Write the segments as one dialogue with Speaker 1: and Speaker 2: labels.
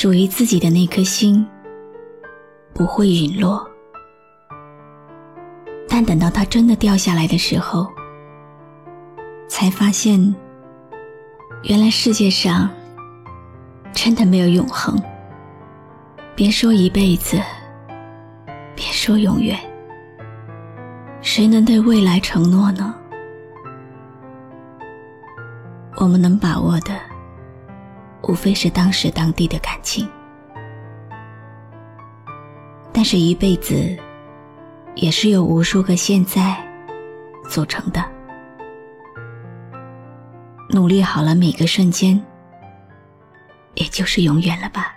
Speaker 1: 属于自己的那颗心不会陨落，但等到它真的掉下来的时候，才发现，原来世界上真的没有永恒。别说一辈子，别说永远，谁能对未来承诺呢？我们能把握的。无非是当时当地的感情，但是一辈子也是由无数个现在组成的。努力好了每个瞬间，也就是永远了吧。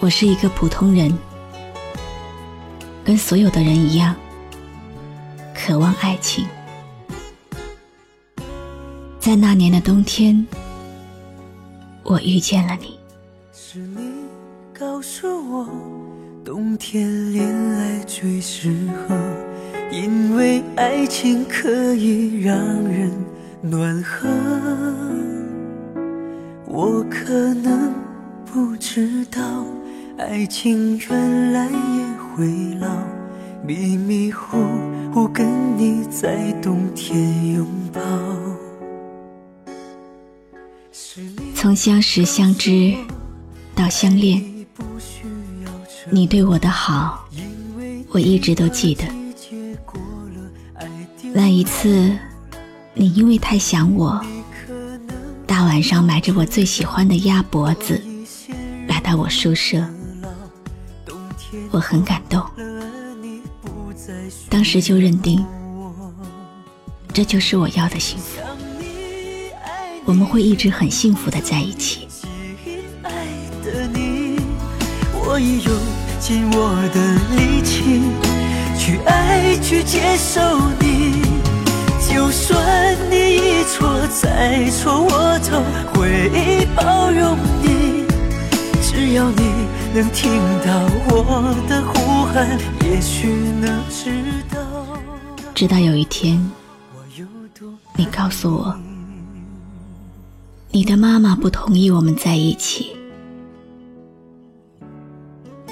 Speaker 1: 我是一个普通人，跟所有的人一样，渴望爱情。在那年的冬天，我遇见了你。
Speaker 2: 是你告诉我，冬天恋爱最适合，因为爱情可以让人暖和。我可能不知道，爱情原来也会老，迷迷糊糊跟你在冬天拥抱。
Speaker 1: 从相识相知到相恋，你对我的好，我一直都记得。那一次，你因为太想我，大晚上买着我最喜欢的鸭脖子，来到我宿舍，我很感动。当时就认定，这就是我要的幸福。我们会一直很幸福的在一起。
Speaker 2: 爱的你，我已用尽我的力气去爱，去接受你。就算你一错再错，我都会包容你。只要你能听到我的呼喊，也许能知道。
Speaker 1: 直到有一天，你告诉我。你的妈妈不同意我们在一起。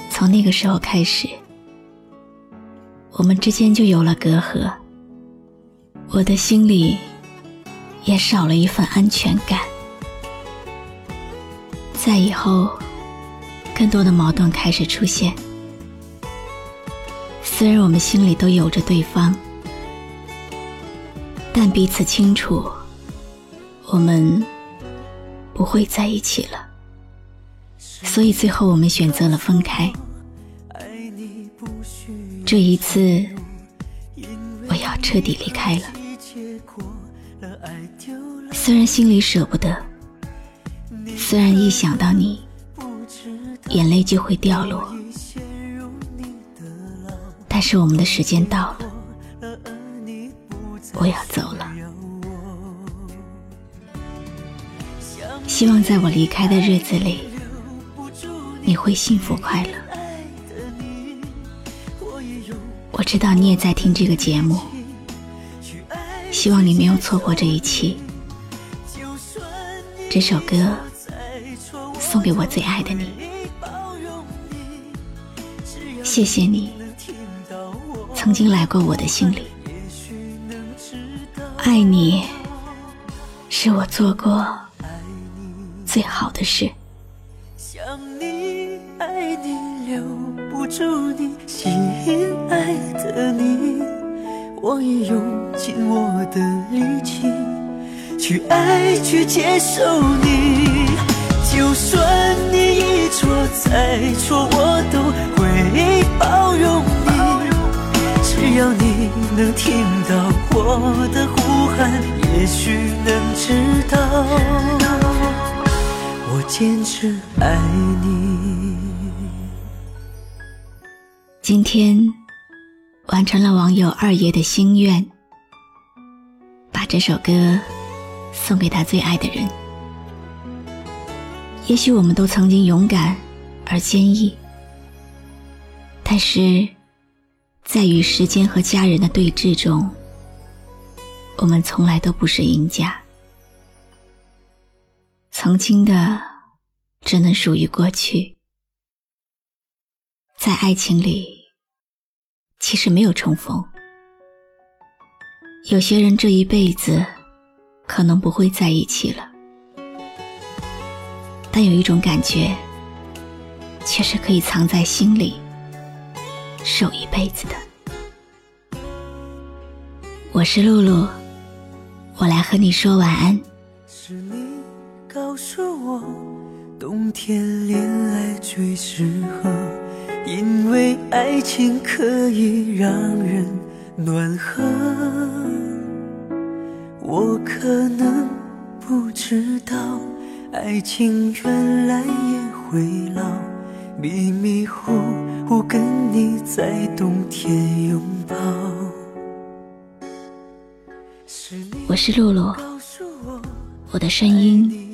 Speaker 1: 从那个时候开始，我们之间就有了隔阂，我的心里也少了一份安全感。在以后，更多的矛盾开始出现。虽然我们心里都有着对方，但彼此清楚，我们。不会在一起了，所以最后我们选择了分开。这一次，我要彻底离开了。虽然心里舍不得，虽然一想到你，眼泪就会掉落，但是我们的时间到了，我要走了。希望在我离开的日子里，你会幸福快乐。我知道你也在听这个节目，希望你没有错过这一期。这首歌送给我最爱的你，谢谢你曾经来过我的心里，爱你是我做过。最好的事。
Speaker 2: 想你，爱你，留不住你，心爱的你，我已用尽我的力气去爱，去接受你。就算你一错再错，我都会包容你。只要你能听到我的呼喊。也许能知道，坚持爱你。
Speaker 1: 今天完成了网友二爷的心愿，把这首歌送给他最爱的人。也许我们都曾经勇敢而坚毅，但是在与时间和家人的对峙中，我们从来都不是赢家。曾经的只能属于过去。在爱情里，其实没有重逢。有些人这一辈子可能不会在一起了，但有一种感觉，却是可以藏在心里，守一辈子的。我是露露，我来和你说晚安。
Speaker 2: 是你告诉我，冬天恋爱最适合。因为爱情可以让人暖和，我可能不知道，爱情原来也会老，迷迷糊糊跟你在冬天拥抱。
Speaker 1: 我是露露，我的声音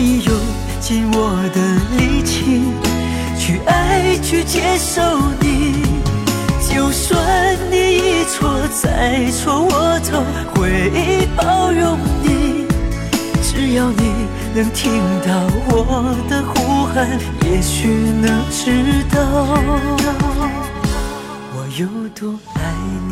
Speaker 2: 我已用。尽我的力气去爱，去接受你。就算你一错再错，我都会包容你。只要你能听到我的呼喊，也许能知道我有多爱你。